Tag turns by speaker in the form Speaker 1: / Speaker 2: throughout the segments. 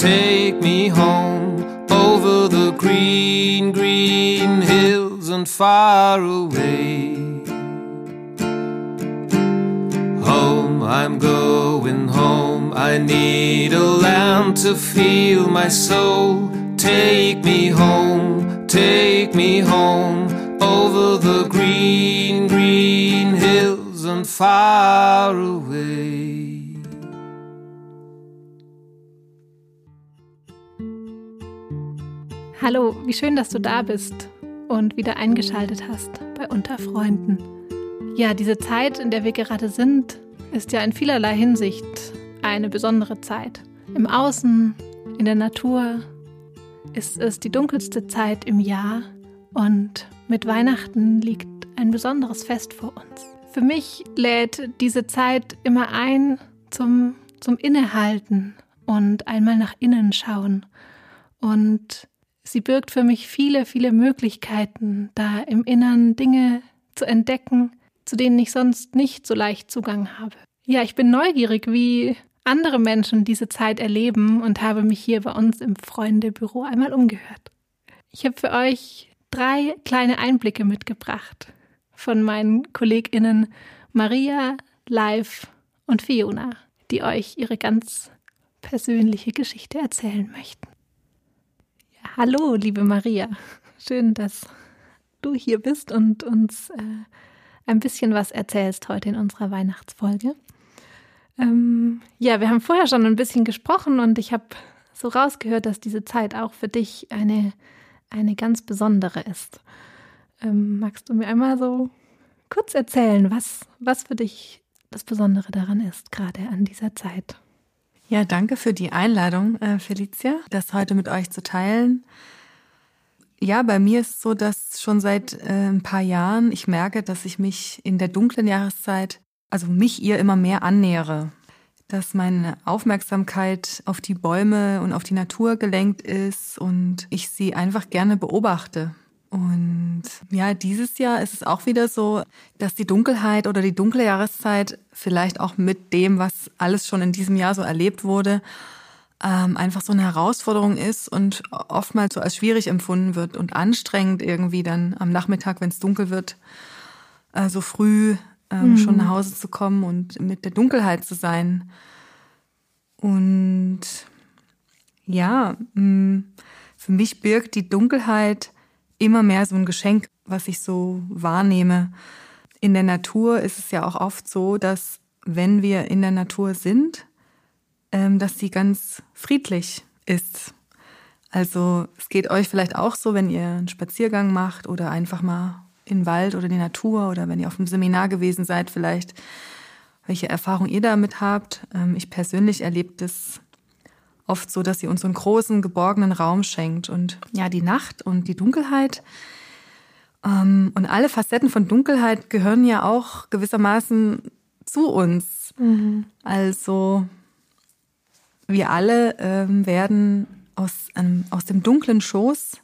Speaker 1: Take me home over the green, green hills and far away. Home, I'm going home. I need a land to feel my soul. Take me home, take me home over the green, green hills and far away.
Speaker 2: Hallo, wie schön, dass du da bist und wieder eingeschaltet hast bei Unter Freunden. Ja, diese Zeit, in der wir gerade sind, ist ja in vielerlei Hinsicht eine besondere Zeit. Im Außen, in der Natur ist es die dunkelste Zeit im Jahr und mit Weihnachten liegt ein besonderes Fest vor uns. Für mich lädt diese Zeit immer ein zum, zum Innehalten und einmal nach innen schauen und Sie birgt für mich viele, viele Möglichkeiten, da im Innern Dinge zu entdecken, zu denen ich sonst nicht so leicht Zugang habe. Ja, ich bin neugierig, wie andere Menschen diese Zeit erleben und habe mich hier bei uns im Freundebüro einmal umgehört. Ich habe für euch drei kleine Einblicke mitgebracht von meinen KollegInnen Maria, Live und Fiona, die euch ihre ganz persönliche Geschichte erzählen möchten. Hallo, liebe Maria. Schön, dass du hier bist und uns äh, ein bisschen was erzählst heute in unserer Weihnachtsfolge. Ähm, ja, wir haben vorher schon ein bisschen gesprochen und ich habe so rausgehört, dass diese Zeit auch für dich eine, eine ganz besondere ist. Ähm, magst du mir einmal so kurz erzählen, was, was für dich das Besondere daran ist, gerade an dieser Zeit?
Speaker 3: Ja, danke für die Einladung, äh, Felicia, das heute mit euch zu teilen. Ja, bei mir ist es so, dass schon seit äh, ein paar Jahren ich merke, dass ich mich in der dunklen Jahreszeit, also mich ihr immer mehr annähere. Dass meine Aufmerksamkeit auf die Bäume und auf die Natur gelenkt ist und ich sie einfach gerne beobachte. Und ja, dieses Jahr ist es auch wieder so, dass die Dunkelheit oder die dunkle Jahreszeit vielleicht auch mit dem, was alles schon in diesem Jahr so erlebt wurde, ähm, einfach so eine Herausforderung ist und oftmals so als schwierig empfunden wird und anstrengend irgendwie dann am Nachmittag, wenn es dunkel wird, äh, so früh ähm, mhm. schon nach Hause zu kommen und mit der Dunkelheit zu sein. Und ja, mm, für mich birgt die Dunkelheit immer mehr so ein Geschenk, was ich so wahrnehme. In der Natur ist es ja auch oft so, dass wenn wir in der Natur sind, ähm, dass sie ganz friedlich ist. Also es geht euch vielleicht auch so, wenn ihr einen Spaziergang macht oder einfach mal in den Wald oder die Natur oder wenn ihr auf einem Seminar gewesen seid, vielleicht welche Erfahrung ihr damit habt. Ähm, ich persönlich erlebe das oft so, dass sie uns so einen großen, geborgenen Raum schenkt. Und ja, die Nacht und die Dunkelheit ähm, und alle Facetten von Dunkelheit gehören ja auch gewissermaßen zu uns. Mhm. Also wir alle ähm, werden aus, einem, aus dem dunklen Schoß,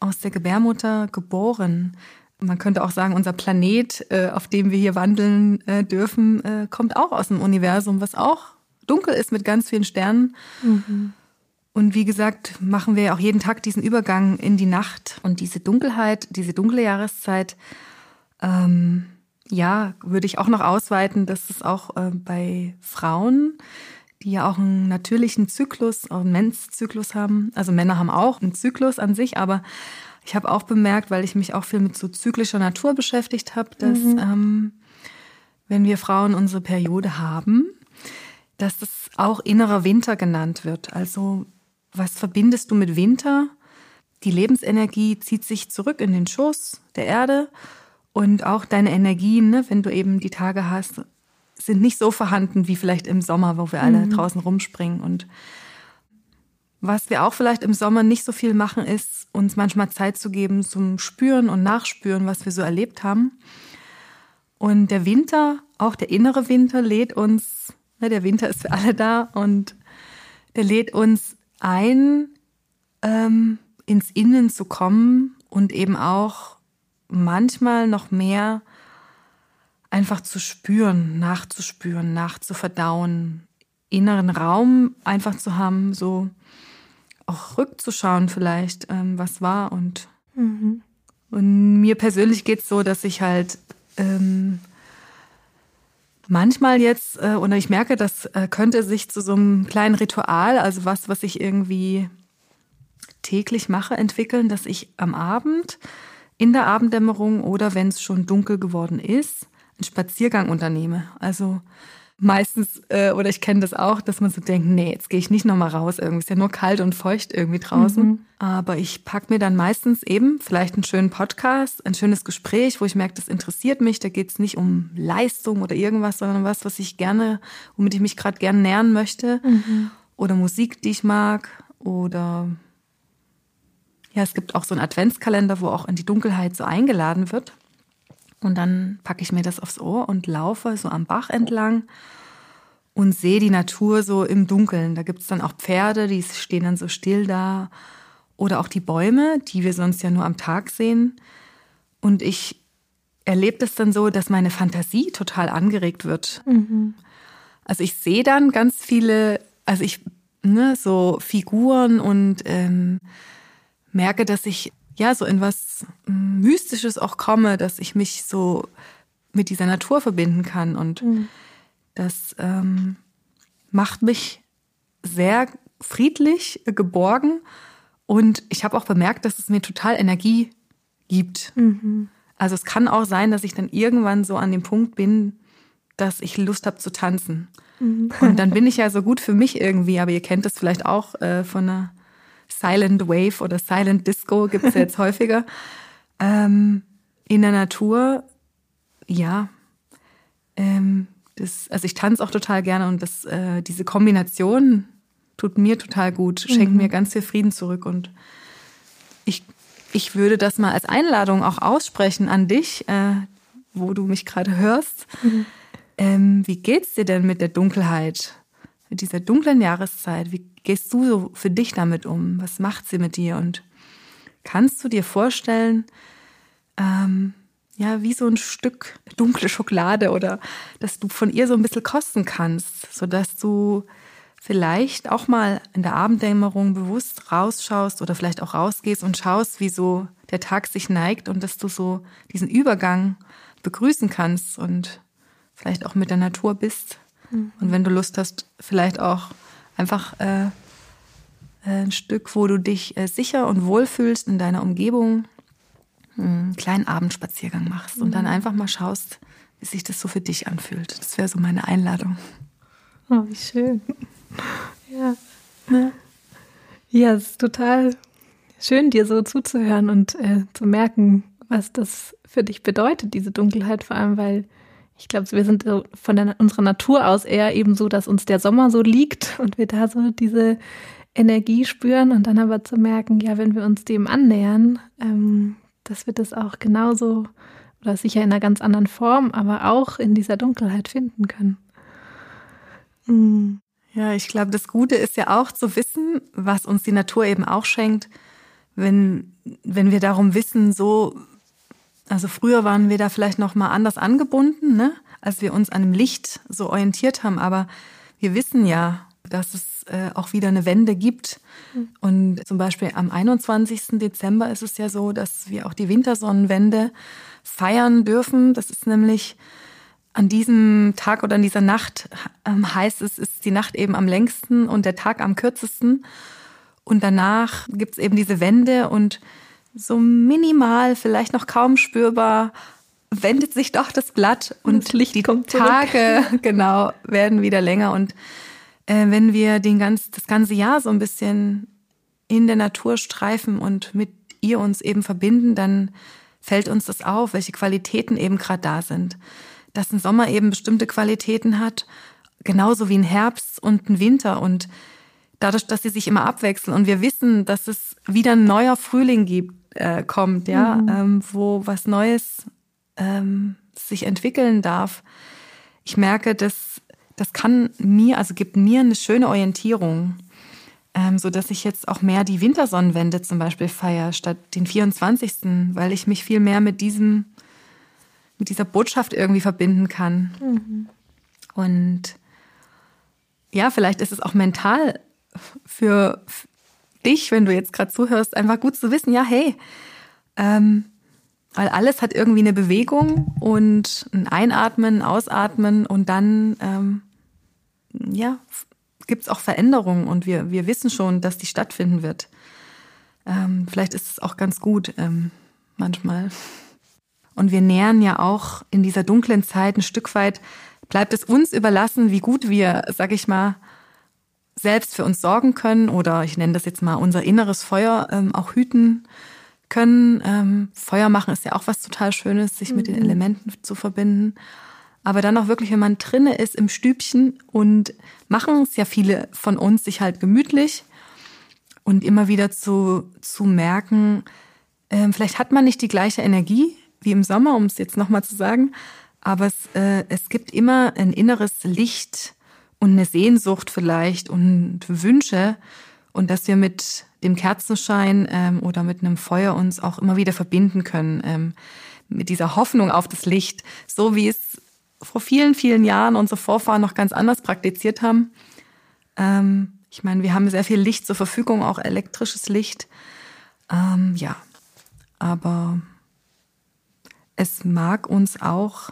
Speaker 3: aus der Gebärmutter geboren. Man könnte auch sagen, unser Planet, äh, auf dem wir hier wandeln äh, dürfen, äh, kommt auch aus dem Universum, was auch dunkel ist mit ganz vielen Sternen. Mhm. Und wie gesagt, machen wir auch jeden Tag diesen Übergang in die Nacht und diese Dunkelheit, diese dunkle Jahreszeit. Ähm, ja, würde ich auch noch ausweiten, dass es auch äh, bei Frauen, die ja auch einen natürlichen Zyklus, auch einen Menszyklus haben. Also Männer haben auch einen Zyklus an sich, aber ich habe auch bemerkt, weil ich mich auch viel mit so zyklischer Natur beschäftigt habe, dass mhm. ähm, wenn wir Frauen unsere Periode haben, dass es auch innerer Winter genannt wird. Also was verbindest du mit Winter? Die Lebensenergie zieht sich zurück in den Schoß der Erde und auch deine Energien, ne, wenn du eben die Tage hast, sind nicht so vorhanden wie vielleicht im Sommer, wo wir alle mhm. draußen rumspringen. Und was wir auch vielleicht im Sommer nicht so viel machen, ist uns manchmal Zeit zu geben zum Spüren und Nachspüren, was wir so erlebt haben. Und der Winter, auch der innere Winter, lädt uns, der Winter ist für alle da und der lädt uns ein, ähm, ins Innen zu kommen und eben auch manchmal noch mehr einfach zu spüren, nachzuspüren, nachzuverdauen, inneren Raum einfach zu haben, so auch rückzuschauen vielleicht, ähm, was war. Und, mhm. und mir persönlich geht es so, dass ich halt ähm, manchmal jetzt, äh, oder ich merke, das äh, könnte sich zu so einem kleinen Ritual, also was, was ich irgendwie täglich mache, entwickeln, dass ich am Abend, in der Abenddämmerung oder wenn es schon dunkel geworden ist, einen Spaziergang unternehme. Also meistens, äh, oder ich kenne das auch, dass man so denkt, nee, jetzt gehe ich nicht nochmal raus, irgendwie ist ja nur kalt und feucht irgendwie draußen. Mhm. Aber ich pack mir dann meistens eben vielleicht einen schönen Podcast, ein schönes Gespräch, wo ich merke, das interessiert mich. Da geht es nicht um Leistung oder irgendwas, sondern was, was ich gerne, womit ich mich gerade gerne nähern möchte. Mhm. Oder Musik, die ich mag. Oder ja, es gibt auch so einen Adventskalender, wo auch in die Dunkelheit so eingeladen wird. Und dann packe ich mir das aufs Ohr und laufe so am Bach entlang und sehe die Natur so im Dunkeln. Da gibt es dann auch Pferde, die stehen dann so still da. Oder auch die Bäume, die wir sonst ja nur am Tag sehen. Und ich erlebe das dann so, dass meine Fantasie total angeregt wird. Mhm. Also ich sehe dann ganz viele, also ich, ne, so Figuren und ähm, merke, dass ich ja, so in was Mystisches auch komme, dass ich mich so mit dieser Natur verbinden kann. Und mhm. das ähm, macht mich sehr friedlich, geborgen. Und ich habe auch bemerkt, dass es mir total Energie gibt. Mhm. Also es kann auch sein, dass ich dann irgendwann so an dem Punkt bin, dass ich Lust habe zu tanzen. Mhm. Und dann bin ich ja so gut für mich irgendwie, aber ihr kennt das vielleicht auch äh, von einer Silent Wave oder Silent Disco gibt es jetzt häufiger. Ähm, in der Natur, ja. Ähm, das, also ich tanze auch total gerne und das, äh, diese Kombination tut mir total gut, schenkt mhm. mir ganz viel Frieden zurück und ich, ich würde das mal als Einladung auch aussprechen an dich, äh, wo du mich gerade hörst. Mhm. Ähm, wie geht's dir denn mit der Dunkelheit? Mit dieser dunklen Jahreszeit? Wie gehst du so für dich damit um? Was macht sie mit dir? Und kannst du dir vorstellen, ähm, ja, wie so ein Stück dunkle Schokolade oder dass du von ihr so ein bisschen kosten kannst, sodass du vielleicht auch mal in der Abenddämmerung bewusst rausschaust oder vielleicht auch rausgehst und schaust, wie so der Tag sich neigt und dass du so diesen Übergang begrüßen kannst und vielleicht auch mit der Natur bist. Mhm. Und wenn du Lust hast, vielleicht auch einfach äh, äh, ein Stück, wo du dich äh, sicher und wohl fühlst in deiner Umgebung, einen kleinen Abendspaziergang machst mhm. und dann mhm. einfach mal schaust, wie sich das so für dich anfühlt. Das wäre so meine Einladung.
Speaker 2: Oh, wie schön. Ja. Ne? Ja, es ist total schön, dir so zuzuhören und äh, zu merken, was das für dich bedeutet, diese Dunkelheit, vor allem, weil ich glaube, wir sind von der, unserer Natur aus eher eben so, dass uns der Sommer so liegt und wir da so diese Energie spüren und dann aber zu merken, ja, wenn wir uns dem annähern, ähm, dass wir das auch genauso oder sicher in einer ganz anderen Form, aber auch in dieser Dunkelheit finden können.
Speaker 3: Mhm. Ja, ich glaube, das Gute ist ja auch zu wissen, was uns die Natur eben auch schenkt, wenn, wenn wir darum wissen, so also früher waren wir da vielleicht noch mal anders angebunden, ne? als wir uns an dem Licht so orientiert haben. Aber wir wissen ja, dass es äh, auch wieder eine Wende gibt. Mhm. Und zum Beispiel am 21. Dezember ist es ja so, dass wir auch die Wintersonnenwende feiern dürfen. Das ist nämlich an diesem Tag oder an dieser Nacht ähm, heißt es, ist die Nacht eben am längsten und der Tag am kürzesten. Und danach gibt es eben diese Wende und so minimal, vielleicht noch kaum spürbar, wendet sich doch das Blatt und Licht die Tage genau werden wieder länger. Und äh, wenn wir den ganz, das ganze Jahr so ein bisschen in der Natur streifen und mit ihr uns eben verbinden, dann fällt uns das auf, welche Qualitäten eben gerade da sind. Dass ein Sommer eben bestimmte Qualitäten hat, genauso wie ein Herbst und ein Winter. Und dadurch, dass sie sich immer abwechseln und wir wissen, dass es wieder ein neuer Frühling gibt, äh, kommt, ja, mhm. ähm, wo was Neues ähm, sich entwickeln darf. Ich merke, dass das kann mir, also gibt mir eine schöne Orientierung, ähm, so dass ich jetzt auch mehr die Wintersonnenwende zum Beispiel feiere statt den 24., weil ich mich viel mehr mit diesem, mit dieser Botschaft irgendwie verbinden kann. Mhm. Und ja, vielleicht ist es auch mental für dich, wenn du jetzt gerade zuhörst, einfach gut zu wissen, ja, hey, ähm, weil alles hat irgendwie eine Bewegung und ein Einatmen, Ausatmen und dann ähm, ja, gibt es auch Veränderungen und wir, wir wissen schon, dass die stattfinden wird. Ähm, vielleicht ist es auch ganz gut ähm, manchmal. Und wir nähern ja auch in dieser dunklen Zeit ein Stück weit, bleibt es uns überlassen, wie gut wir, sag ich mal, selbst für uns sorgen können oder ich nenne das jetzt mal unser inneres Feuer ähm, auch hüten können. Ähm, Feuer machen ist ja auch was total Schönes, sich mhm. mit den mhm. Elementen zu verbinden. Aber dann auch wirklich, wenn man drinne ist im Stübchen und machen es ja viele von uns sich halt gemütlich und immer wieder zu, zu merken, äh, vielleicht hat man nicht die gleiche Energie wie im Sommer, um es jetzt nochmal zu sagen, aber es, äh, es gibt immer ein inneres Licht und eine Sehnsucht vielleicht und Wünsche und dass wir mit dem Kerzenschein ähm, oder mit einem Feuer uns auch immer wieder verbinden können ähm, mit dieser Hoffnung auf das Licht, so wie es vor vielen, vielen Jahren unsere Vorfahren noch ganz anders praktiziert haben. Ähm, ich meine, wir haben sehr viel Licht zur Verfügung, auch elektrisches Licht. Ähm, ja, aber es mag uns auch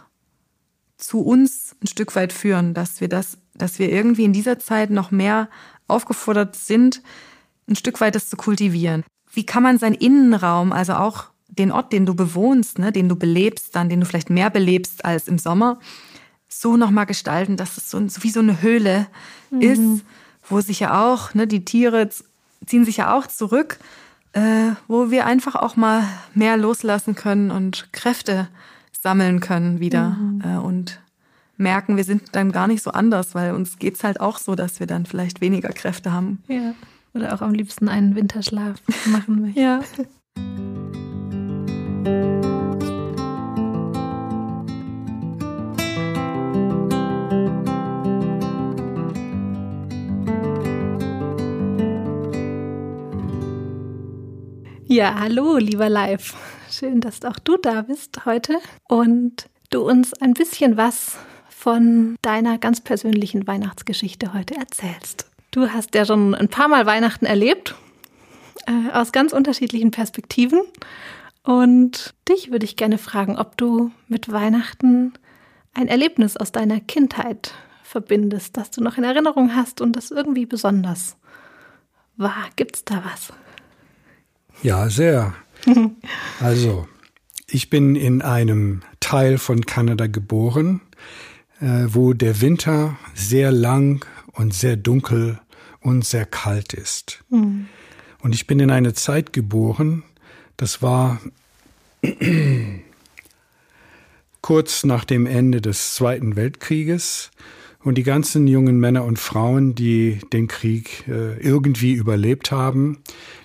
Speaker 3: zu uns ein Stück weit führen, dass wir das, dass wir irgendwie in dieser Zeit noch mehr aufgefordert sind, ein Stück weit das zu kultivieren. Wie kann man seinen Innenraum, also auch den Ort, den du bewohnst, ne, den du belebst, dann den du vielleicht mehr belebst als im Sommer, so nochmal gestalten, dass es so, wie so eine Höhle mhm. ist, wo sich ja auch, ne, die Tiere ziehen sich ja auch zurück, äh, wo wir einfach auch mal mehr loslassen können und Kräfte sammeln können wieder mhm. äh, und merken, wir sind dann gar nicht so anders, weil uns geht's halt auch so, dass wir dann vielleicht weniger Kräfte haben.
Speaker 2: Ja. Oder auch am liebsten einen Winterschlaf machen möchten.
Speaker 3: ja.
Speaker 2: Ja, hallo, lieber Live. Schön, dass auch du da bist heute und du uns ein bisschen was von deiner ganz persönlichen Weihnachtsgeschichte heute erzählst. Du hast ja schon ein paar Mal Weihnachten erlebt, äh, aus ganz unterschiedlichen Perspektiven. Und dich würde ich gerne fragen, ob du mit Weihnachten ein Erlebnis aus deiner Kindheit verbindest, das du noch in Erinnerung hast und das irgendwie besonders war. Gibt's da was?
Speaker 4: Ja, sehr. also, ich bin in einem Teil von Kanada geboren, wo der Winter sehr lang und sehr dunkel und sehr kalt ist. Mhm. Und ich bin in eine Zeit geboren, das war kurz nach dem Ende des Zweiten Weltkrieges. Und die ganzen jungen Männer und Frauen, die den Krieg äh, irgendwie überlebt haben,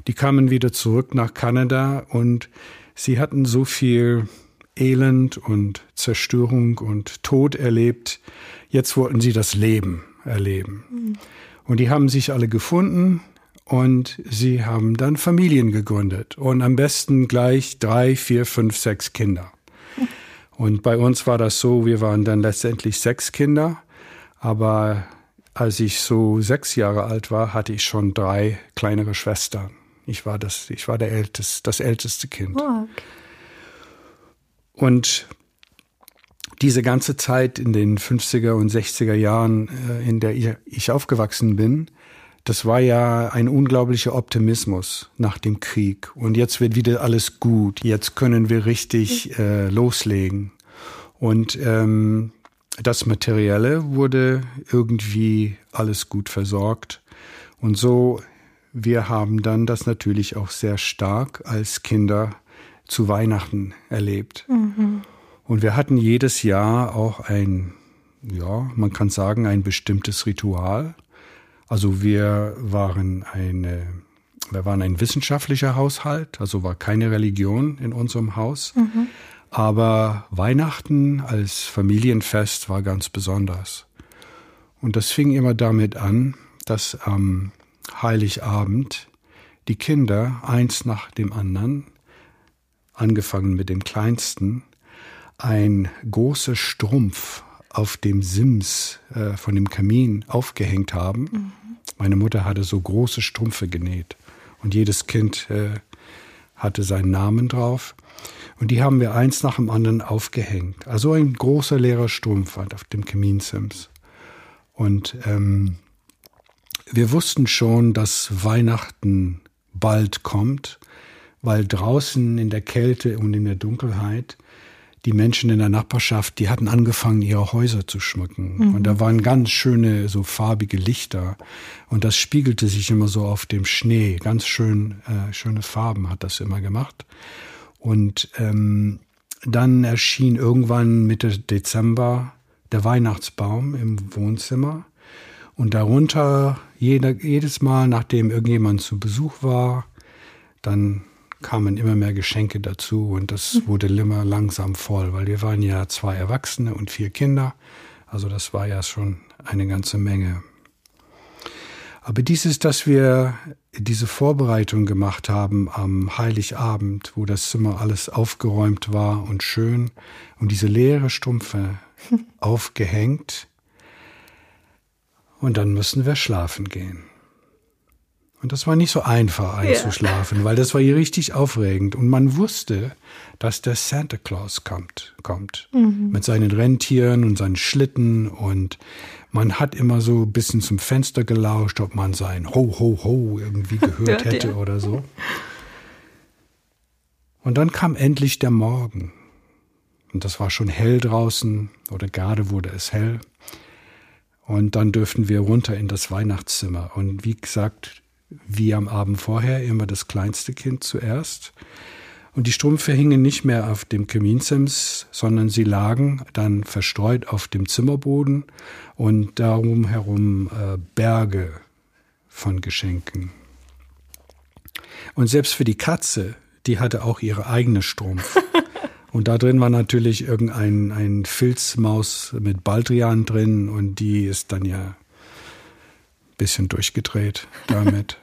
Speaker 4: die kamen wieder zurück nach Kanada und sie hatten so viel Elend und Zerstörung und Tod erlebt. Jetzt wollten sie das Leben erleben. Mhm. Und die haben sich alle gefunden und sie haben dann Familien gegründet und am besten gleich drei, vier, fünf, sechs Kinder. Und bei uns war das so, wir waren dann letztendlich sechs Kinder aber als ich so sechs Jahre alt war, hatte ich schon drei kleinere Schwestern. Ich war das, ich war der älteste, das älteste Kind. Oh, okay. Und diese ganze Zeit in den 50er und 60er Jahren, äh, in der ich aufgewachsen bin, das war ja ein unglaublicher Optimismus nach dem Krieg. Und jetzt wird wieder alles gut. Jetzt können wir richtig äh, loslegen. Und ähm, das Materielle wurde irgendwie alles gut versorgt. Und so, wir haben dann das natürlich auch sehr stark als Kinder zu Weihnachten erlebt. Mhm. Und wir hatten jedes Jahr auch ein, ja, man kann sagen, ein bestimmtes Ritual. Also wir waren eine, wir waren ein wissenschaftlicher Haushalt, also war keine Religion in unserem Haus. Mhm. Aber Weihnachten als Familienfest war ganz besonders. Und das fing immer damit an, dass am Heiligabend die Kinder eins nach dem anderen, angefangen mit dem kleinsten, ein großer Strumpf auf dem Sims äh, von dem Kamin aufgehängt haben. Mhm. Meine Mutter hatte so große Strümpfe genäht und jedes Kind äh, hatte seinen Namen drauf. Und die haben wir eins nach dem anderen aufgehängt. Also ein großer leerer Strumpf auf dem Kaminsims. Und ähm, wir wussten schon, dass Weihnachten bald kommt, weil draußen in der Kälte und in der Dunkelheit die Menschen in der Nachbarschaft, die hatten angefangen, ihre Häuser zu schmücken. Mhm. Und da waren ganz schöne, so farbige Lichter. Und das spiegelte sich immer so auf dem Schnee. Ganz schön, äh, schöne Farben hat das immer gemacht. Und ähm, dann erschien irgendwann Mitte Dezember der Weihnachtsbaum im Wohnzimmer. Und darunter jeder, jedes Mal, nachdem irgendjemand zu Besuch war, dann kamen immer mehr Geschenke dazu und das hm. wurde immer langsam voll, weil wir waren ja zwei Erwachsene und vier Kinder. Also das war ja schon eine ganze Menge. Aber dieses, dass wir diese Vorbereitung gemacht haben am Heiligabend, wo das Zimmer alles aufgeräumt war und schön und diese leere Stumpfe aufgehängt und dann müssen wir schlafen gehen. Und das war nicht so einfach einzuschlafen, ja. weil das war hier richtig aufregend. Und man wusste, dass der Santa Claus kommt, kommt mhm. mit seinen Rentieren und seinen Schlitten. Und man hat immer so ein bisschen zum Fenster gelauscht, ob man sein Ho, Ho, Ho irgendwie gehört hätte ja. oder so. Und dann kam endlich der Morgen. Und das war schon hell draußen oder gerade wurde es hell. Und dann dürften wir runter in das Weihnachtszimmer. Und wie gesagt, wie am Abend vorher immer das kleinste Kind zuerst. Und die Strümpfe hingen nicht mehr auf dem Kaminsims, sondern sie lagen dann verstreut auf dem Zimmerboden und darum herum äh, Berge von Geschenken. Und selbst für die Katze, die hatte auch ihre eigene Strumpf. Und da drin war natürlich irgendein ein Filzmaus mit Baldrian drin und die ist dann ja ein bisschen durchgedreht damit.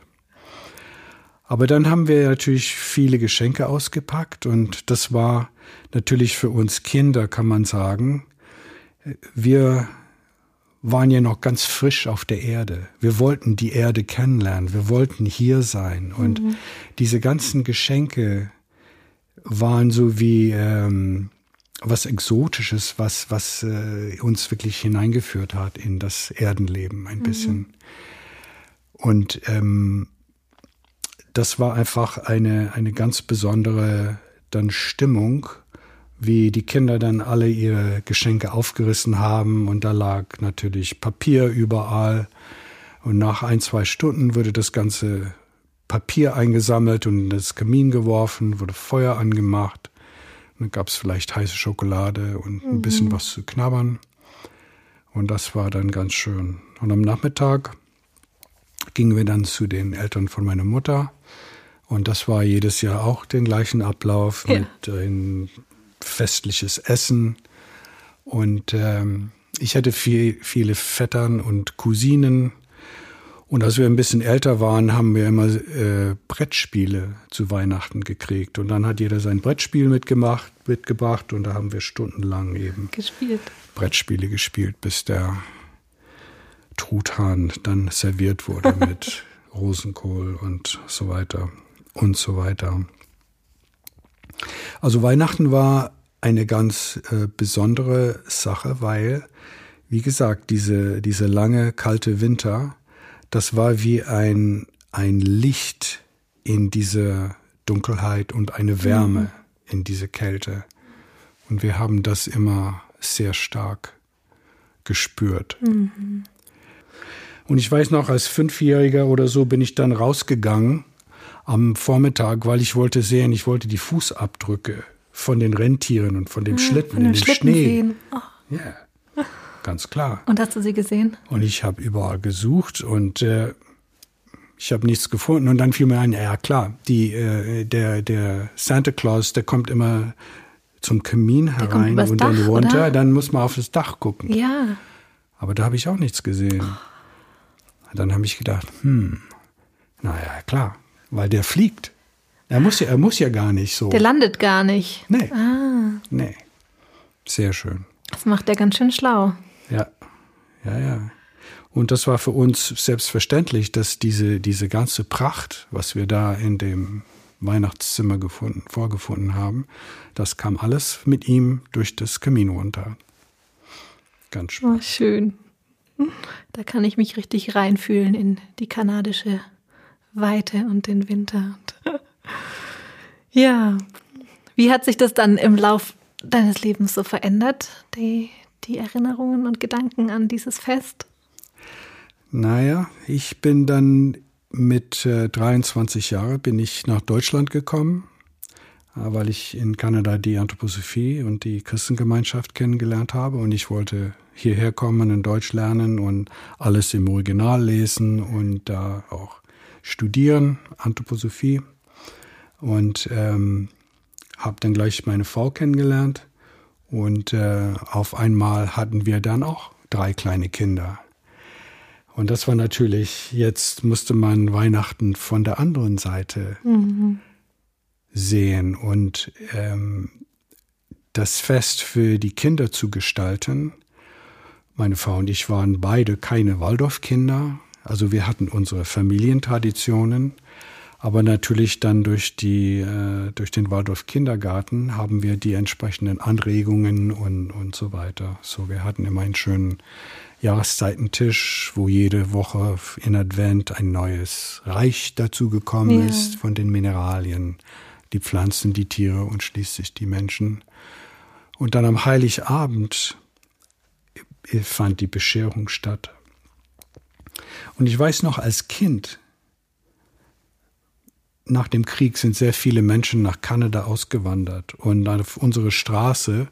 Speaker 4: Aber dann haben wir natürlich viele Geschenke ausgepackt und das war natürlich für uns Kinder, kann man sagen. Wir waren ja noch ganz frisch auf der Erde. Wir wollten die Erde kennenlernen. Wir wollten hier sein. Und mhm. diese ganzen Geschenke waren so wie ähm, was Exotisches, was, was äh, uns wirklich hineingeführt hat in das Erdenleben ein mhm. bisschen. Und ähm, das war einfach eine, eine ganz besondere dann Stimmung, wie die Kinder dann alle ihre Geschenke aufgerissen haben und da lag natürlich Papier überall. Und nach ein, zwei Stunden wurde das ganze Papier eingesammelt und in das Kamin geworfen, wurde Feuer angemacht. Dann gab es vielleicht heiße Schokolade und ein mhm. bisschen was zu knabbern. Und das war dann ganz schön. Und am Nachmittag gingen wir dann zu den Eltern von meiner Mutter. Und das war jedes Jahr auch den gleichen Ablauf ja. mit äh, ein festliches Essen. Und ähm, ich hatte viel, viele Vettern und Cousinen. Und als wir ein bisschen älter waren, haben wir immer äh, Brettspiele zu Weihnachten gekriegt. Und dann hat jeder sein Brettspiel mitgemacht, mitgebracht und da haben wir stundenlang eben
Speaker 2: gespielt.
Speaker 4: Brettspiele gespielt, bis der Truthahn dann serviert wurde mit Rosenkohl und so weiter und so weiter. Also Weihnachten war eine ganz äh, besondere Sache, weil, wie gesagt, diese, diese lange kalte Winter, das war wie ein, ein Licht in diese Dunkelheit und eine Wärme mhm. in diese Kälte. Und wir haben das immer sehr stark gespürt. Mhm. Und ich weiß noch, als Fünfjähriger oder so bin ich dann rausgegangen am Vormittag, weil ich wollte sehen, ich wollte die Fußabdrücke von den Rentieren und von dem ah, Schlitten von in den Schnee.
Speaker 2: Oh.
Speaker 4: Ja. ganz klar.
Speaker 2: Und hast du sie gesehen?
Speaker 4: Und ich habe überall gesucht und äh, ich habe nichts gefunden. Und dann fiel mir ein, ja klar, die, äh, der, der Santa Claus, der kommt immer zum Kamin herein und dann runter. Oder? Dann muss man auf das Dach gucken.
Speaker 2: Ja.
Speaker 4: Aber da habe ich auch nichts gesehen. Dann habe ich gedacht, hm, naja, klar, weil der fliegt. Er muss ja, er muss ja gar nicht so.
Speaker 2: Der landet gar nicht.
Speaker 4: Nee. Ah. Nee. Sehr schön.
Speaker 2: Das macht er ganz schön schlau.
Speaker 4: Ja. Ja, ja. Und das war für uns selbstverständlich, dass diese, diese ganze Pracht, was wir da in dem Weihnachtszimmer gefunden, vorgefunden haben, das kam alles mit ihm durch das Kamin runter. Ganz schön.
Speaker 2: Oh, schön. Da kann ich mich richtig reinfühlen in die kanadische Weite und den Winter. ja, wie hat sich das dann im Lauf deines Lebens so verändert, die, die Erinnerungen und Gedanken an dieses Fest?
Speaker 4: Naja, ich bin dann mit äh, 23 Jahren bin ich nach Deutschland gekommen, äh, weil ich in Kanada die Anthroposophie und die Christengemeinschaft kennengelernt habe und ich wollte hierher kommen und Deutsch lernen und alles im Original lesen und da auch studieren, Anthroposophie. Und ähm, habe dann gleich meine Frau kennengelernt und äh, auf einmal hatten wir dann auch drei kleine Kinder. Und das war natürlich, jetzt musste man Weihnachten von der anderen Seite mhm. sehen und ähm, das Fest für die Kinder zu gestalten. Meine Frau und ich waren beide keine Waldorfkinder, also wir hatten unsere Familientraditionen, aber natürlich dann durch die äh, durch den Waldorf Kindergarten haben wir die entsprechenden Anregungen und und so weiter. So wir hatten immer einen schönen Jahreszeitentisch, wo jede Woche in Advent ein neues Reich dazu gekommen ja. ist von den Mineralien, die Pflanzen, die Tiere und schließlich die Menschen. Und dann am Heiligabend fand die Bescherung statt. Und ich weiß noch als Kind, nach dem Krieg sind sehr viele Menschen nach Kanada ausgewandert und auf unserer Straße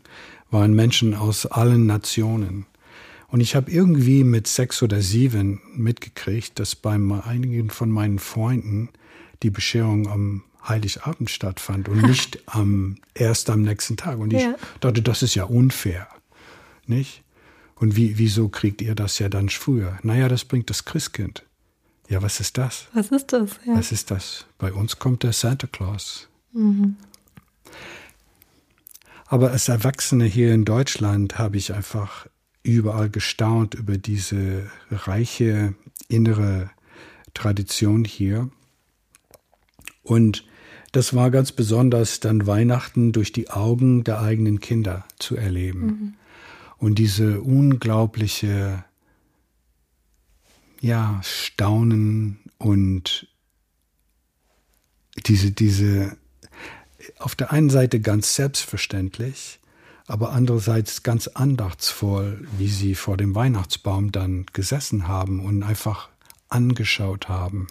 Speaker 4: waren Menschen aus allen Nationen. Und ich habe irgendwie mit sechs oder sieben mitgekriegt, dass bei einigen von meinen Freunden die Bescherung am Heiligabend stattfand und nicht am, erst am nächsten Tag. Und ich ja. dachte, das ist ja unfair. Nicht? Und wie, wieso kriegt ihr das ja dann früher? Naja, das bringt das Christkind. Ja, was ist das?
Speaker 2: Was ist das?
Speaker 4: Ja. Was ist das? Bei uns kommt der Santa Claus. Mhm. Aber als Erwachsene hier in Deutschland habe ich einfach überall gestaunt über diese reiche innere Tradition hier. Und das war ganz besonders dann Weihnachten durch die Augen der eigenen Kinder zu erleben. Mhm. Und diese unglaubliche, ja, Staunen und diese, diese, auf der einen Seite ganz selbstverständlich, aber andererseits ganz andachtsvoll, wie sie vor dem Weihnachtsbaum dann gesessen haben und einfach angeschaut haben.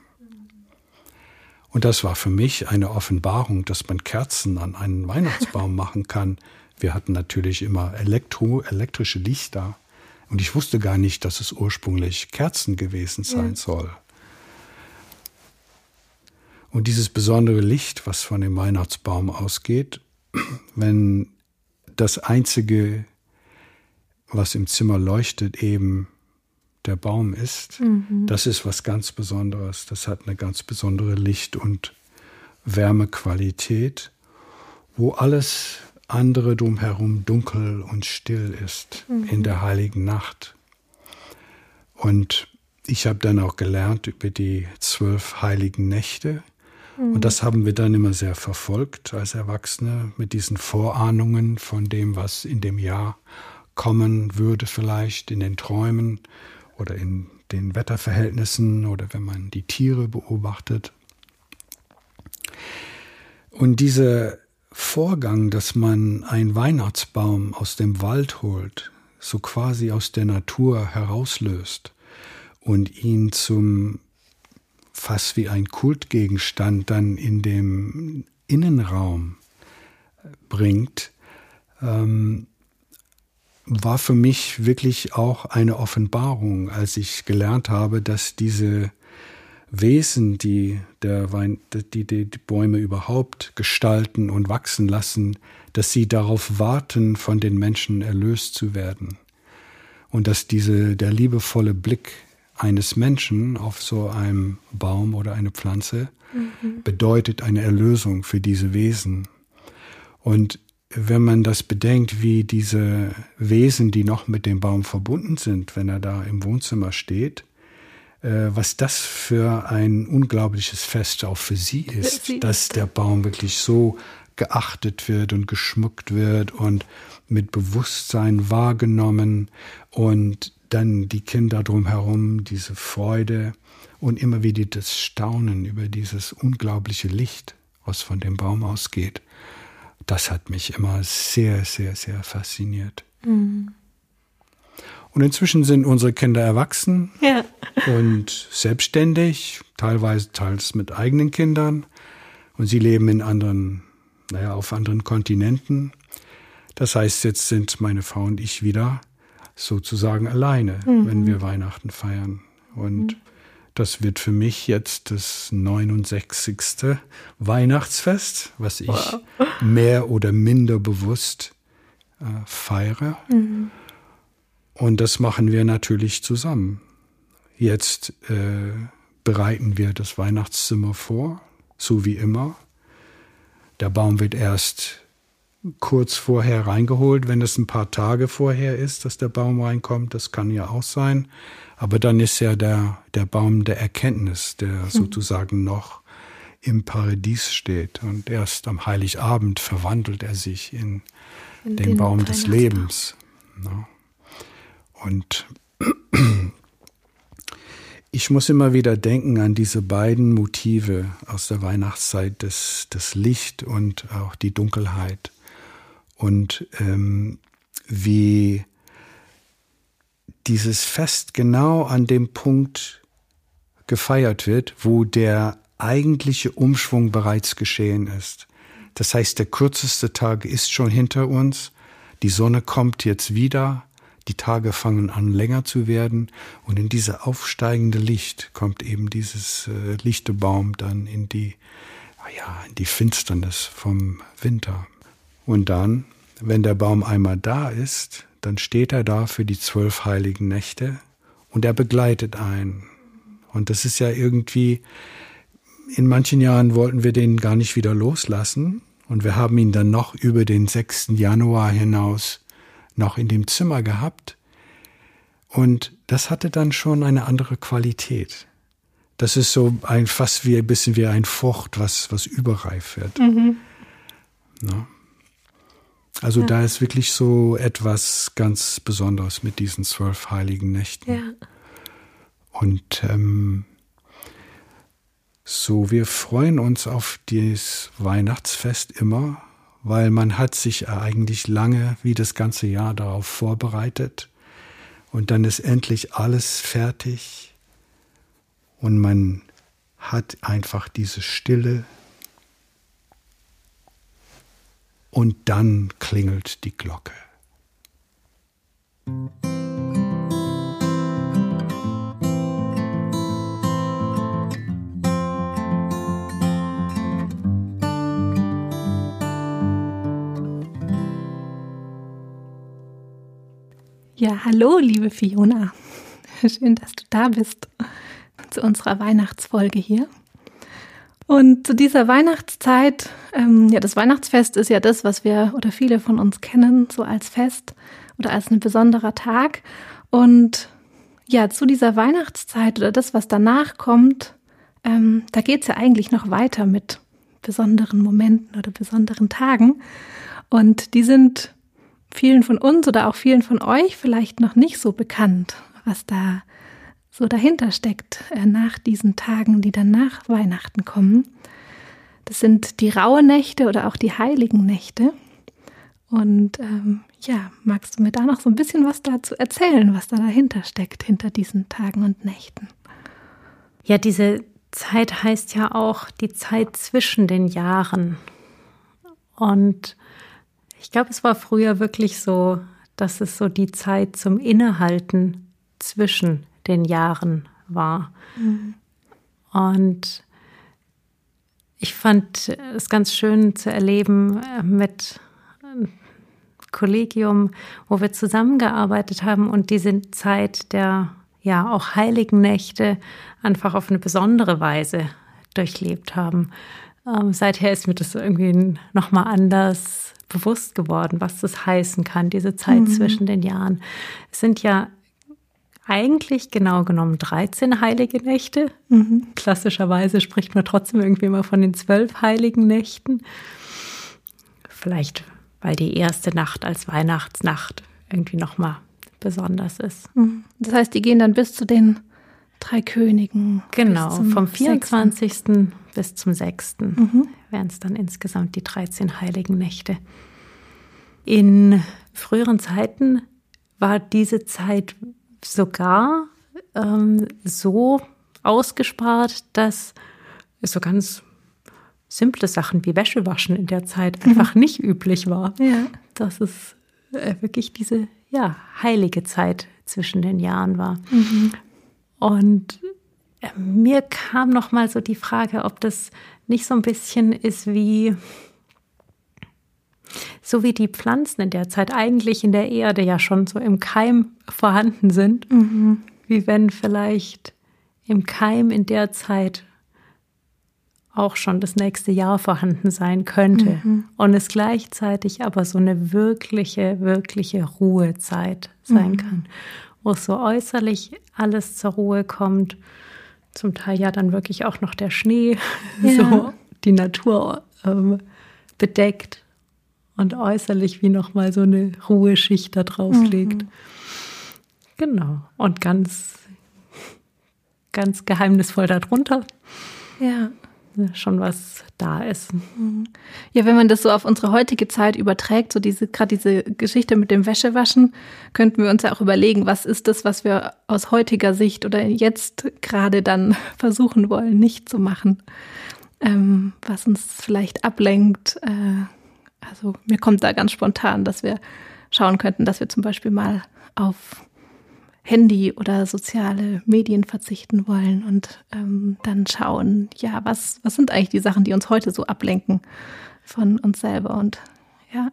Speaker 4: Und das war für mich eine Offenbarung, dass man Kerzen an einen Weihnachtsbaum machen kann. Wir hatten natürlich immer Elektro, elektrische Lichter und ich wusste gar nicht, dass es ursprünglich Kerzen gewesen sein ja. soll. Und dieses besondere Licht, was von dem Weihnachtsbaum ausgeht, wenn das Einzige, was im Zimmer leuchtet, eben der Baum ist. Mhm. Das ist was ganz Besonderes. Das hat eine ganz besondere Licht- und Wärmequalität, wo alles andere drumherum dunkel und still ist mhm. in der heiligen Nacht. Und ich habe dann auch gelernt über die zwölf heiligen Nächte, und mhm. das haben wir dann immer sehr verfolgt als Erwachsene mit diesen Vorahnungen von dem, was in dem Jahr kommen würde, vielleicht in den Träumen oder in den Wetterverhältnissen oder wenn man die Tiere beobachtet. Und dieser Vorgang, dass man einen Weihnachtsbaum aus dem Wald holt, so quasi aus der Natur herauslöst und ihn zum fast wie ein Kultgegenstand dann in dem Innenraum bringt, ähm, war für mich wirklich auch eine Offenbarung, als ich gelernt habe, dass diese Wesen, die, der Wein, die, die, die Bäume überhaupt gestalten und wachsen lassen, dass sie darauf warten, von den Menschen erlöst zu werden. Und dass diese, der liebevolle Blick eines Menschen auf so einem Baum oder eine Pflanze mhm. bedeutet eine Erlösung für diese Wesen. Und wenn man das bedenkt, wie diese Wesen, die noch mit dem Baum verbunden sind, wenn er da im Wohnzimmer steht, was das für ein unglaubliches Fest auch für sie ist, sie dass der Baum wirklich so geachtet wird und geschmückt wird und mit Bewusstsein wahrgenommen und dann die Kinder drumherum, diese Freude und immer wieder das Staunen über dieses unglaubliche Licht, was von dem Baum ausgeht. Das hat mich immer sehr, sehr, sehr fasziniert. Mhm. Und inzwischen sind unsere Kinder erwachsen ja. und selbstständig, teilweise teils mit eigenen Kindern. Und sie leben in anderen, naja, auf anderen Kontinenten. Das heißt, jetzt sind meine Frau und ich wieder sozusagen alleine, mhm. wenn wir Weihnachten feiern. Und mhm. das wird für mich jetzt das 69. Weihnachtsfest, was ich wow. mehr oder minder bewusst äh, feiere. Mhm. Und das machen wir natürlich zusammen. Jetzt äh, bereiten wir das Weihnachtszimmer vor, so wie immer. Der Baum wird erst kurz vorher reingeholt, wenn es ein paar Tage vorher ist, dass der Baum reinkommt. Das kann ja auch sein. Aber dann ist ja der, der Baum der Erkenntnis, der hm. sozusagen noch im Paradies steht. Und erst am Heiligabend verwandelt er sich in, in den, den, Baum des Lebens. Ja. Und ich muss immer wieder denken an diese beiden Motive aus der Weihnachtszeit, das, das Licht und auch die Dunkelheit. Und ähm, wie dieses Fest genau an dem Punkt gefeiert wird, wo der eigentliche Umschwung bereits geschehen ist. Das heißt, der kürzeste Tag ist schon hinter uns, die Sonne kommt jetzt wieder, die Tage fangen an länger zu werden und in diese aufsteigende Licht kommt eben dieses äh, lichte Baum dann in die, ja, in die Finsternis vom Winter. Und dann, wenn der Baum einmal da ist, dann steht er da für die zwölf heiligen Nächte und er begleitet einen. Und das ist ja irgendwie, in manchen Jahren wollten wir den gar nicht wieder loslassen und wir haben ihn dann noch über den 6. Januar hinaus noch in dem Zimmer gehabt. Und das hatte dann schon eine andere Qualität. Das ist so ein fast wie ein bisschen wie ein Frucht, was, was überreif wird. Mhm. Ja. Also ja. da ist wirklich so etwas ganz Besonderes mit diesen zwölf heiligen Nächten. Ja. Und ähm, so, wir freuen uns auf dieses Weihnachtsfest immer, weil man hat sich eigentlich lange, wie das ganze Jahr, darauf vorbereitet. Und dann ist endlich alles fertig und man hat einfach diese Stille, und dann klingelt die Glocke.
Speaker 2: Ja, hallo, liebe Fiona. Schön, dass du da bist zu unserer Weihnachtsfolge hier. Und zu dieser Weihnachtszeit, ähm, ja, das Weihnachtsfest ist ja das, was wir oder viele von uns kennen, so als Fest oder als ein besonderer Tag. Und ja, zu dieser Weihnachtszeit oder das, was danach kommt, ähm, da geht's ja eigentlich noch weiter mit besonderen Momenten oder besonderen Tagen. Und die sind vielen von uns oder auch vielen von euch vielleicht noch nicht so bekannt, was da so dahinter steckt äh, nach diesen Tagen, die dann nach Weihnachten kommen. Das sind die raue Nächte oder auch die heiligen Nächte. Und ähm, ja, magst du mir da noch so ein bisschen was dazu erzählen, was da dahinter steckt, hinter diesen Tagen und Nächten?
Speaker 5: Ja, diese Zeit heißt ja auch die Zeit zwischen den Jahren. Und ich glaube, es war früher wirklich so, dass es so die Zeit zum Innehalten zwischen den Jahren war. Mhm. Und ich fand es ganz schön zu erleben äh, mit einem Kollegium, wo wir zusammengearbeitet haben und diese Zeit der ja auch heiligen Nächte einfach auf eine besondere Weise durchlebt haben. Ähm, seither ist mir das irgendwie nochmal anders bewusst geworden, was das heißen kann, diese Zeit mhm. zwischen den Jahren. Es sind ja eigentlich genau genommen 13 heilige Nächte. Mhm. Klassischerweise spricht man trotzdem irgendwie immer von den zwölf heiligen Nächten. Vielleicht, weil die erste Nacht als Weihnachtsnacht irgendwie nochmal besonders ist.
Speaker 2: Mhm. Das heißt, die gehen dann bis zu den drei Königen.
Speaker 5: Genau, vom 24. 6. bis zum 6. Mhm. wären es dann insgesamt die 13 heiligen Nächte. In früheren Zeiten war diese Zeit sogar ähm, so ausgespart, dass so ganz simple Sachen wie Wäschewaschen in der Zeit mhm. einfach nicht üblich war. Ja. Dass es äh, wirklich diese ja, heilige Zeit zwischen den Jahren war. Mhm. Und äh, mir kam noch mal so die Frage, ob das nicht so ein bisschen ist wie so wie die Pflanzen in der Zeit eigentlich in der Erde ja schon so im Keim vorhanden sind, mhm. wie wenn vielleicht im Keim in der Zeit auch schon das nächste Jahr vorhanden sein könnte mhm. und es gleichzeitig aber so eine wirkliche, wirkliche Ruhezeit sein mhm. kann, wo so äußerlich alles zur Ruhe kommt, zum Teil ja dann wirklich auch noch der Schnee ja. so die Natur ähm, bedeckt und äußerlich wie nochmal so eine Ruheschicht da drauf legt. Mhm. Genau. Und ganz, ganz geheimnisvoll darunter. Ja. Schon was da ist.
Speaker 2: Mhm. Ja, wenn man das so auf unsere heutige Zeit überträgt, so diese, gerade diese Geschichte mit dem Wäschewaschen, könnten wir uns ja auch überlegen, was ist das, was wir aus heutiger Sicht oder jetzt gerade dann versuchen wollen, nicht zu machen. Ähm, was uns vielleicht ablenkt, äh, also mir kommt da ganz spontan, dass wir schauen könnten, dass wir zum Beispiel mal auf Handy oder soziale Medien verzichten wollen und ähm, dann schauen, ja, was, was sind eigentlich die Sachen, die uns heute so ablenken von uns selber und ja.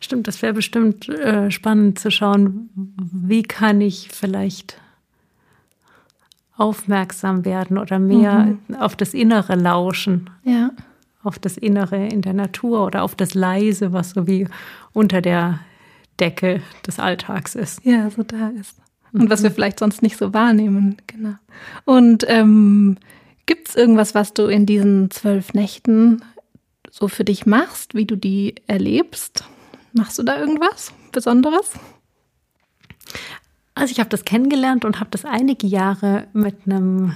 Speaker 5: Stimmt, das wäre bestimmt äh, spannend zu schauen, wie kann ich vielleicht aufmerksam werden oder mehr mhm. auf das Innere lauschen. Ja auf das Innere in der Natur oder auf das Leise, was so wie unter der Decke des Alltags ist.
Speaker 2: Ja, so da ist. Und was wir vielleicht sonst nicht so wahrnehmen, genau. Und ähm, gibt es irgendwas, was du in diesen zwölf Nächten so für dich machst, wie du die erlebst? Machst du da irgendwas Besonderes?
Speaker 5: Also ich habe das kennengelernt und habe das einige Jahre mit einem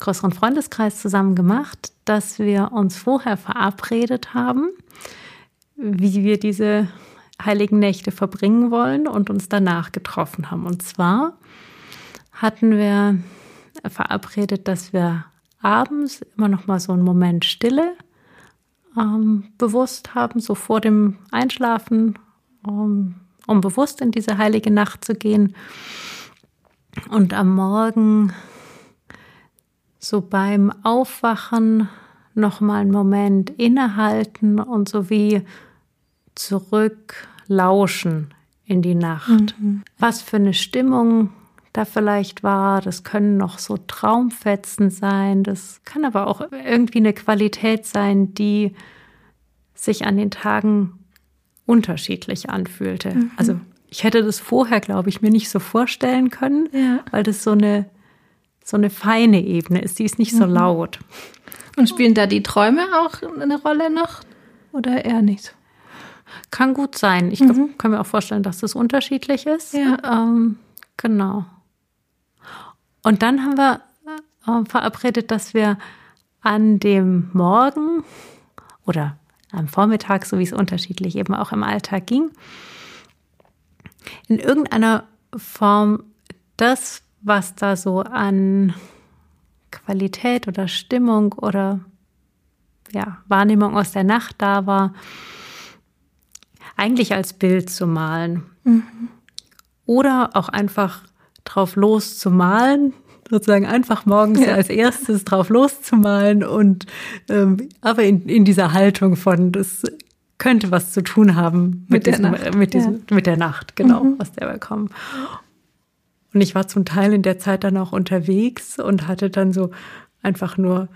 Speaker 5: größeren Freundeskreis zusammen gemacht, dass wir uns vorher verabredet haben, wie wir diese heiligen Nächte verbringen wollen und uns danach getroffen haben. Und zwar hatten wir verabredet, dass wir abends immer noch mal so einen Moment Stille ähm, bewusst haben, so vor dem Einschlafen, um, um bewusst in diese heilige Nacht zu gehen. Und am Morgen so beim Aufwachen noch mal einen Moment innehalten und so wie zurücklauschen in die Nacht. Mhm. Was für eine Stimmung da vielleicht war, das können noch so Traumfetzen sein, das kann aber auch irgendwie eine Qualität sein, die sich an den Tagen unterschiedlich anfühlte. Mhm. Also ich hätte das vorher, glaube ich, mir nicht so vorstellen können, ja. weil das so eine so eine feine Ebene ist. Die ist nicht so mhm. laut.
Speaker 2: Und spielen da die Träume auch eine Rolle noch oder eher nicht?
Speaker 5: Kann gut sein. Ich mhm. kann mir auch vorstellen, dass das unterschiedlich ist. Ja. Ähm, genau. Und dann haben wir äh, verabredet, dass wir an dem Morgen oder am Vormittag, so wie es unterschiedlich eben auch im Alltag ging, in irgendeiner Form das was da so an Qualität oder Stimmung oder ja, Wahrnehmung aus der Nacht da war, eigentlich als Bild zu malen. Mhm. oder auch einfach drauf loszumalen, sozusagen einfach morgens ja. als erstes drauf loszumalen und ähm, aber in, in dieser Haltung von das könnte was zu tun haben mit, mit diesem, der Nacht. mit diesem, ja. mit der Nacht, genau, mhm. was der bekommen. Und ich war zum Teil in der Zeit dann auch unterwegs und hatte dann so einfach nur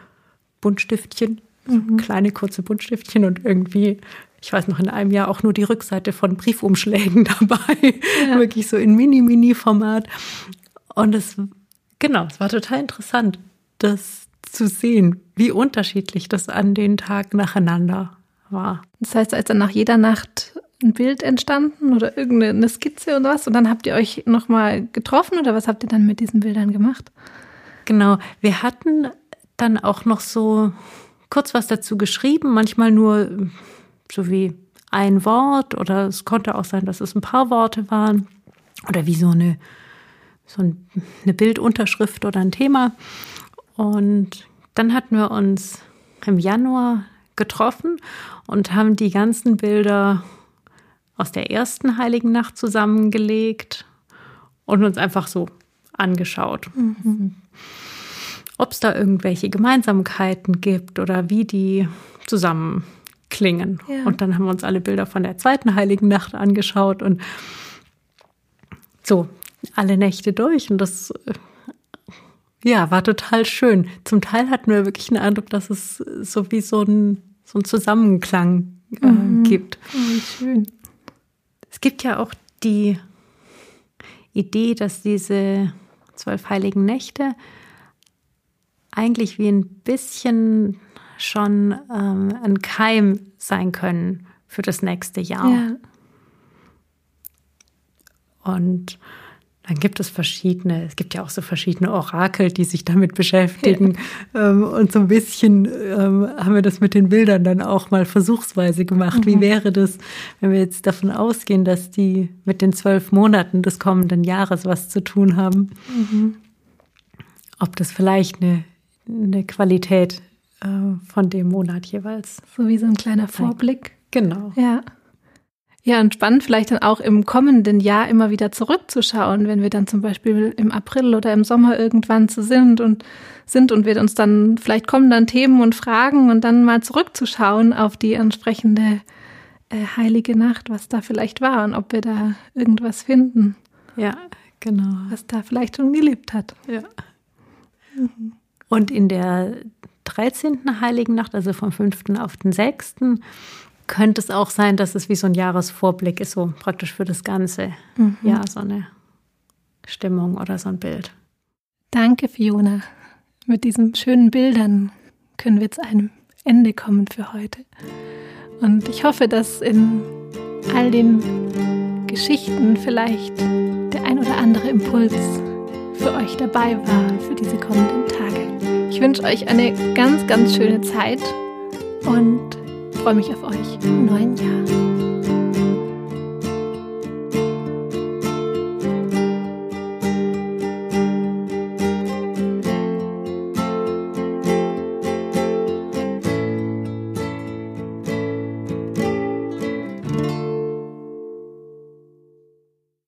Speaker 5: Buntstiftchen, mhm. kleine kurze Buntstiftchen und irgendwie, ich weiß noch in einem Jahr auch nur die Rückseite von Briefumschlägen dabei, ja. wirklich so in Mini-Mini-Format. Und es, genau, es war total interessant, das zu sehen, wie unterschiedlich das an den Tag nacheinander war.
Speaker 2: Das heißt, als dann nach jeder Nacht ein Bild entstanden oder irgendeine Skizze oder was und dann habt ihr euch nochmal getroffen oder was habt ihr dann mit diesen Bildern gemacht?
Speaker 5: Genau, wir hatten dann auch noch so kurz was dazu geschrieben, manchmal nur so wie ein Wort oder es konnte auch sein, dass es ein paar Worte waren oder wie so eine, so eine Bildunterschrift oder ein Thema. Und dann hatten wir uns im Januar getroffen und haben die ganzen Bilder aus der ersten Heiligen Nacht zusammengelegt und uns einfach so angeschaut. Mhm ob es da irgendwelche Gemeinsamkeiten gibt oder wie die zusammen klingen. Ja. Und dann haben wir uns alle Bilder von der zweiten Heiligen Nacht angeschaut und so alle Nächte durch. Und das ja, war total schön. Zum Teil hatten wir wirklich den Eindruck, dass es so wie so ein, so ein Zusammenklang äh, mhm. gibt.
Speaker 2: Oh, schön.
Speaker 5: Es gibt ja auch die Idee, dass diese zwölf heiligen Nächte eigentlich wie ein bisschen schon ähm, ein Keim sein können für das nächste Jahr. Ja. Und dann gibt es verschiedene, es gibt ja auch so verschiedene Orakel, die sich damit beschäftigen. Ja. Ähm, und so ein bisschen ähm, haben wir das mit den Bildern dann auch mal versuchsweise gemacht. Mhm. Wie wäre das, wenn wir jetzt davon ausgehen, dass die mit den zwölf Monaten des kommenden Jahres was zu tun haben? Mhm. Ob das vielleicht eine eine Qualität von dem Monat jeweils.
Speaker 2: So wie so ein kleiner Vorblick.
Speaker 5: Genau.
Speaker 2: Ja. Ja, und spannend vielleicht dann auch im kommenden Jahr immer wieder zurückzuschauen, wenn wir dann zum Beispiel im April oder im Sommer irgendwann zu sind und sind und wir uns dann, vielleicht kommen dann Themen und Fragen und dann mal zurückzuschauen auf die entsprechende äh, heilige Nacht, was da vielleicht war und ob wir da irgendwas finden.
Speaker 5: Ja, genau.
Speaker 2: Was da vielleicht schon gelebt hat.
Speaker 5: Ja. Mhm. Und in der 13. Heiligen Nacht, also vom 5. auf den 6., könnte es auch sein, dass es wie so ein Jahresvorblick ist, so praktisch für das Ganze. Mhm. Ja, so eine Stimmung oder so ein Bild.
Speaker 2: Danke, Fiona. Mit diesen schönen Bildern können wir zu einem Ende kommen für heute. Und ich hoffe, dass in all den Geschichten vielleicht der ein oder andere Impuls für euch dabei war für diese kommenden Tage. Ich wünsche euch eine ganz, ganz schöne Zeit und freue mich auf euch im neuen Jahr.